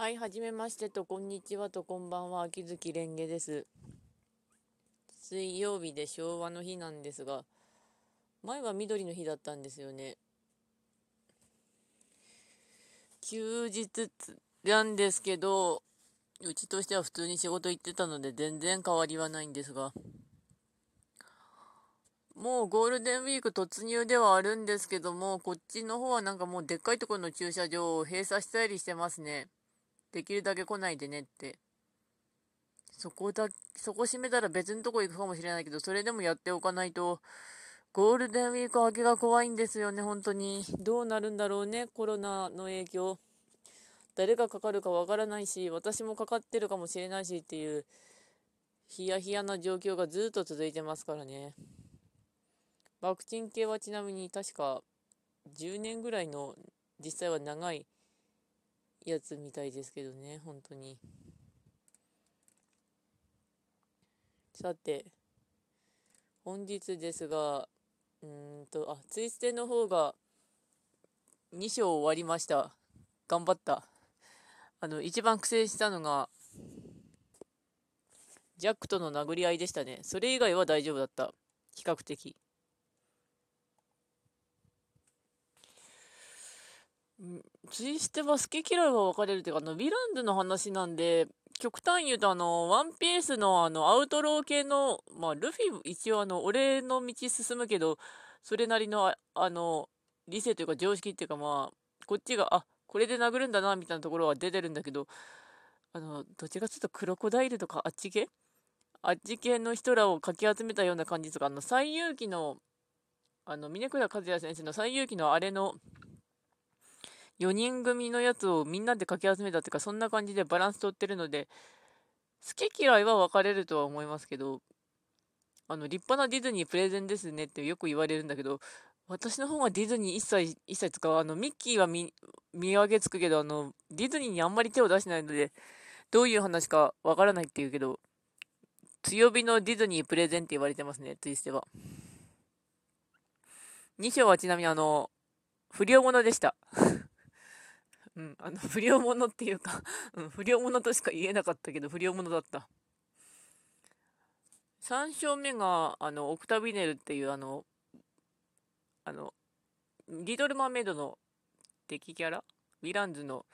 はい、はじめましてと、こんにちはと、こんばんは、秋月蓮華です。水曜日で昭和の日なんですが、前は緑の日だったんですよね。休日なんですけど、うちとしては普通に仕事行ってたので全然変わりはないんですが、もうゴールデンウィーク突入ではあるんですけども、こっちの方はなんかもうでっかいところの駐車場を閉鎖したりしてますね。できるだけ来ないでねって。そこだ、そこ閉めたら別のとこ行くかもしれないけど、それでもやっておかないと、ゴールデンウィーク明けが怖いんですよね、本当に。どうなるんだろうね、コロナの影響。誰がかかるかわからないし、私もかかってるかもしれないしっていう、ヒヤヒヤな状況がずっと続いてますからね。ワクチン系はちなみに確か10年ぐらいの実際は長いやつみたいですけどね、本当に。さて、本日ですが、うんと、あ、ツイステの方が2章終わりました。頑張った。あの、一番苦戦したのが、ジャックとの殴り合いでしたね。それ以外は大丈夫だった。比較的。ツイステは好き嫌いは分かれるというか、あの、ヴィランズの話なんで、極端言うと、あの、ワンピースのあの、アウトロー系の、まあ、ルフィ、一応あの、俺の道進むけど、それなりの、あの、理性というか常識っていうか、まあ、こっちが、あ、これで殴るんだな、みたいなところは出てるんだけど、あの、どっちかというとクロコダイルとかあっち系？あっち系の人らをかき集めたような感じとか、あの、最勇気の、あの、峰倉和也先生の最勇気のあれの、4人組のやつをみんなでかき集めたっていうか、そんな感じでバランス取ってるので、好き嫌いは分かれるとは思いますけど、あの、立派なディズニープレゼンですねってよく言われるんだけど、私の方はディズニー一切、一切使う。あの、ミッキーは見、上げつくけど、あの、ディズニーにあんまり手を出してないので、どういう話かわからないって言うけど、強火のディズニープレゼンって言われてますね、ツイステは。2章はちなみにあの、不良者でした。うん、あの、不良者っていうか うん、不良者としか言えなかったけど、不良者だった。3章目が、あの、オクタビネルっていう、あの、あの、リトル・マーメイドの敵キャラ？ヴィランズの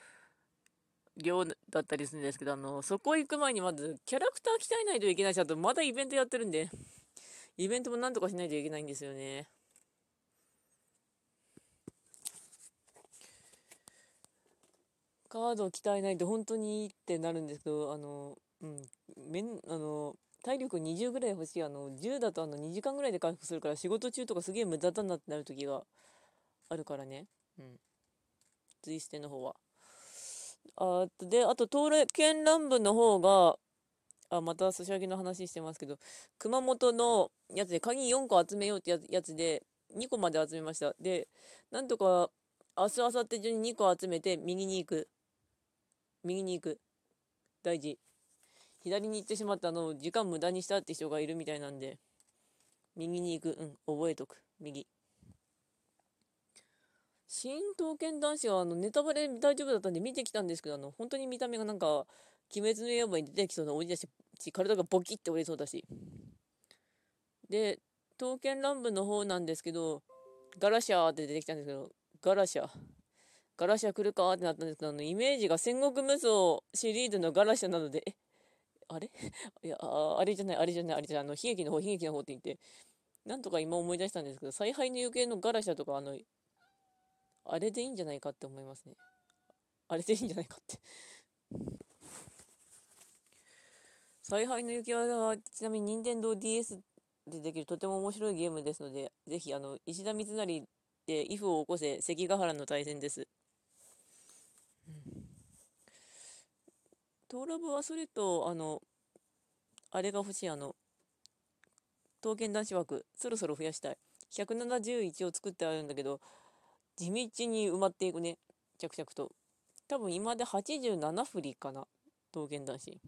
量だったりするんですけど、あの、そこ行く前にまず、キャラクター鍛えないといけないし、あと、まだイベントやってるんで、イベントもなんとかしないといけないんですよね。カードを鍛えないと本当にいいってなるんですけど、あの、うん、めん、あの、体力20ぐらい欲しい。あの、10だとあの2時間ぐらいで回復するから仕事中とかすげえ無駄だなってなる時があるからね。うん。ツイステの方は。あで、あと、刀剣乱舞の方が、あ、また寿司揚げの話してますけど、熊本のやつで鍵4個集めようってやつで、2個まで集めました。で、なんとか、明日、明後日中に2個集めて右に行く。右に行く。大事。左に行ってしまったのを時間無駄にしたって人がいるみたいなんで、右に行く。うん、覚えとく。右。新刀剣男子はあのネタバレ大丈夫だったんで見てきたんですけど、あの、本当に見た目がなんか、鬼滅の刃に出てきそうな鬼だし、体がボキって折れそうだし。で、刀剣乱舞の方なんですけど、ガラシャーって出てきたんですけど、ガラシャー。ガラシャ来るか？ってなったんですけど、あの、イメージが戦国無双シリーズのガラシャなので、え、あれ？いやあ、あれじゃない、あれじゃない、あれじゃない、あの、悲劇の方、悲劇の方って言って、なんとか今思い出したんですけど、采配の行方のガラシャとか、あの、あれでいいんじゃないかって思いますね。あれでいいんじゃないかって采配の行方は、ちなみに任天堂 d s でできるとても面白いゲームですので、ぜひ、あの、石田三成で、イフを起こせ、関ヶ原の対戦です。トーラブはそれと、あの、あれが欲しい、あの、刀剣男子枠、そろそろ増やしたい。171を作ってあるんだけど、地道に埋まっていくね、着々と。多分今で87振りかな、刀剣男子。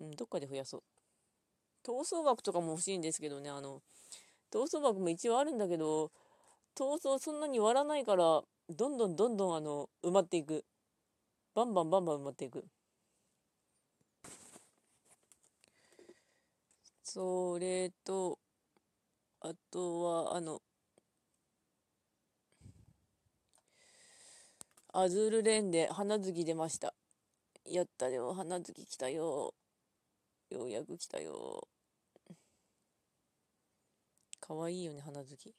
うん、どっかで増やそう。闘争枠とかも欲しいんですけどね、あの、闘争枠も一応あるんだけど、闘争そんなに割らないから、どんどんどんどんあの、埋まっていく。バンバンバンバン埋まっていく。それと、あとは、あの、アズールレーンで花月出ました。やったよ、花月来たよ。ようやく来たよ。かわいいよね、花月。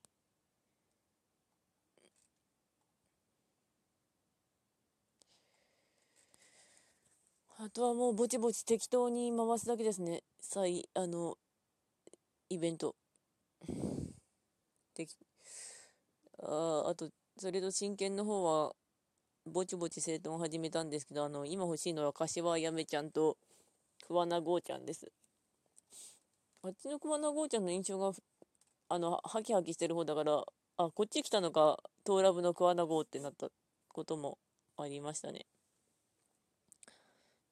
あとはもうぼちぼち適当に回すだけですね。さい、あの、イベント。でき、ああと、それと真剣の方は、ぼちぼち整頓を始めたんですけど、あの、今欲しいのは柏やめちゃんと桑名江ちゃんです。あっちの桑名江ちゃんの印象が、あの、ハキハキしてる方だから、あ、こっち来たのか、とうらぶの桑名江ってなったこともありましたね。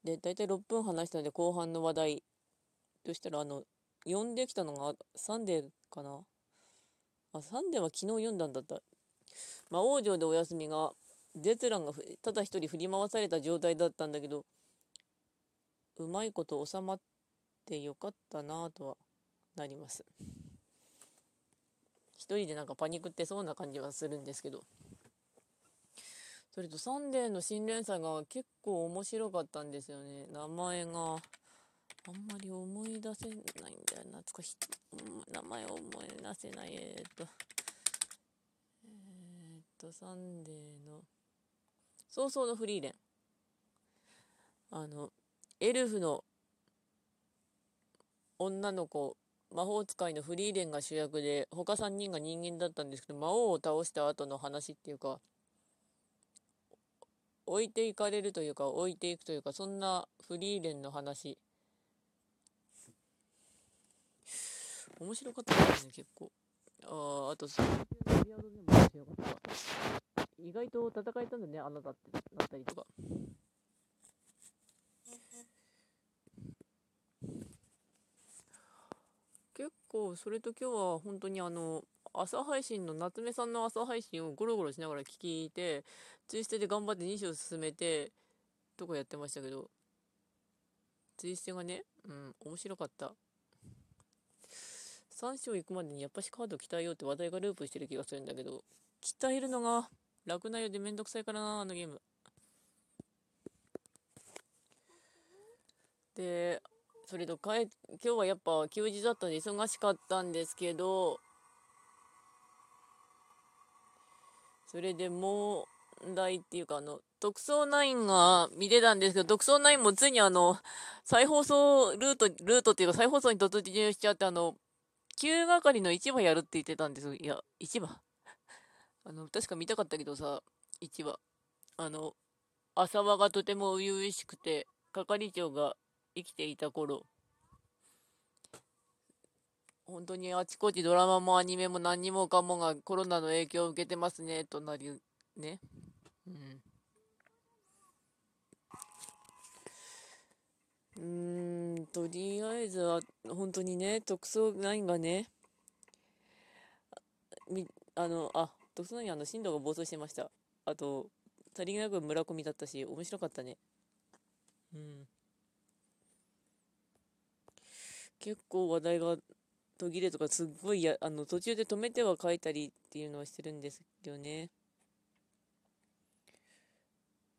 で、大体6分話したので、後半の話題としたら、あの、読んできたのがサンデーかな？あ、サンデーは昨日読んだんだった。魔王城でおやすみが、ゼツランがただ一人振り回された状態だったんだけど、うまいこと収まってよかったなとはなります。一人でなんかパニックってそうな感じはするんですけど。それとサンデーの新連載が結構面白かったんですよね。名前が、あんまり思い出せないんだよ。懐か。名前を思い出せない。えー、っと、えー、っと、サンデーの、早々のフリーレン。あの、エルフの女の子、魔法使いのフリーレンが主役で、他3人が人間だったんですけど、魔王を倒した後の話っていうか、置いていかれるというか置いていくというかそんなフリーレンの話。面白かったですね結構。あああとそアドでも面白かった。意外と戦えたんだねあなたってなったりとか。結構それと今日は本当にあの朝配信の夏目さんの朝配信をゴロゴロしながら聞いて、ツイステで頑張って2章進めて、とかやってましたけど、ツイステがね、うん、面白かった。3章行くまでにやっぱしカード鍛えようって話題がループしてる気がするんだけど、鍛えるのが楽なようでめんどくさいからな、あのゲーム。で、それとかえ、今日はやっぱ休日だったんで忙しかったんですけど、それで問題っていうか、あの、特捜9が見てたんですけど、特捜9もついにあの、再放送ルート、ルートっていうか再放送に突入しちゃって、あの、旧係の市場やるって言ってたんですよ。いや、市場？あの、確か見たかったけどさ、市場。あの、浅輪がとても初々しくて、係長が生きていた頃、本当にあちこちドラマもアニメも何もかもがコロナの影響を受けてますね、となり、ね。うん。うん、とりあえずは、本当にね、特捜9がね、み、あの、あ、特捜9あの、進路が暴走してました。あと、さりげなく村上だったし、面白かったね。うん。結構話題が途切れとかすっごいや、あの、途中で止めては書いたりっていうのをしてるんですよね。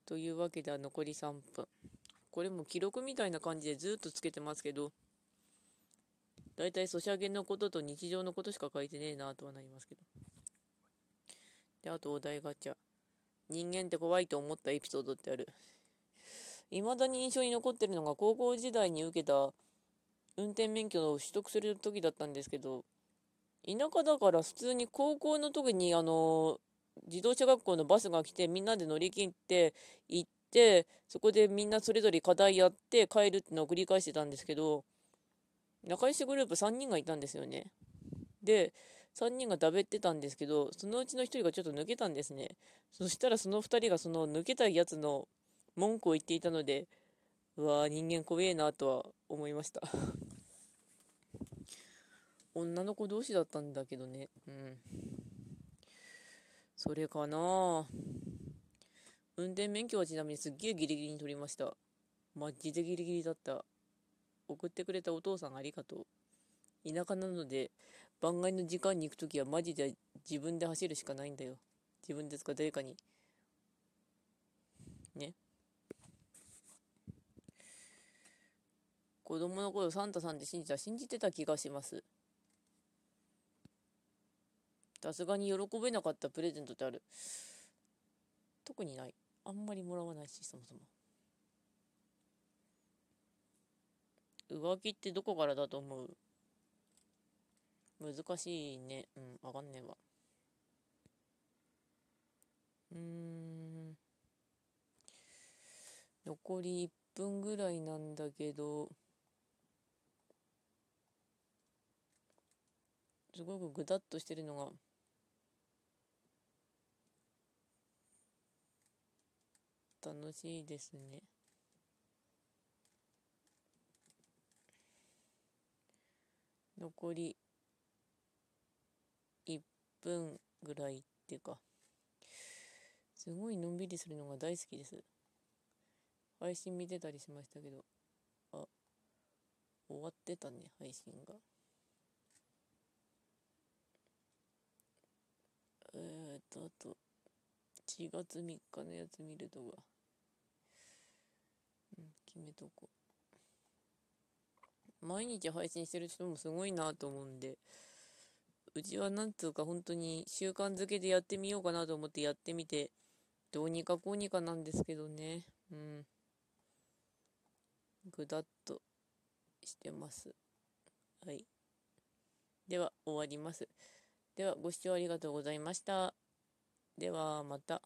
というわけでは、残り3分。これも記録みたいな感じでずっとつけてますけど、だいたいソシャゲのことと日常のことしか書いてねえなとはなりますけど。で、あとお題ガチャ。人間って怖いと思ったエピソードってある。未だに印象に残ってるのが高校時代に受けた運転免許を取得する時だったんですけど、田舎だから普通に高校の時にあの、自動車学校のバスが来てみんなで乗り切って行って、そこでみんなそれぞれ課題やって帰るってのを繰り返してたんですけど、仲良しグループ3人がいたんですよね。で、3人がだべってたんですけど、そのうちの1人がちょっと抜けたんですね。そしたらその2人がその抜けたやつの文句を言っていたので、うわぁ、人間怖えなとは思いました 女の子同士だったんだけどね。うん。それかな運転免許はちなみにすっげえギリギリに取りました。マジでギリギリだった。送ってくれたお父さんありがとう。田舎なので、番外の時間に行くときはマジで自分で走るしかないんだよ。自分ですか誰かに。ね。子供の頃サンタさんって信じた信じてた気がします。さすがに喜べなかったプレゼントってある。特にない。あんまりもらわないし、そもそも。浮気ってどこからだと思う？難しいね。うん、わかんねえわ。うん。残り1分ぐらいなんだけど、すごくぐだっとしてるのが楽しいですね。残り1分ぐらいっていうか、すごいのんびりするのが大好きです。配信見てたりしましたけど、あ、終わってたね、配信が。えー、っと、あと、4月3日のやつ見るとか。決めとこう。毎日配信してる人もすごいなと思うんで、うちはなんつうか本当に習慣づけでやってみようかなと思ってやってみて、どうにかこうにかなんですけどね。うん。ぐだっとしてます。はい。では、終わります。では、ご視聴ありがとうございました。では、また。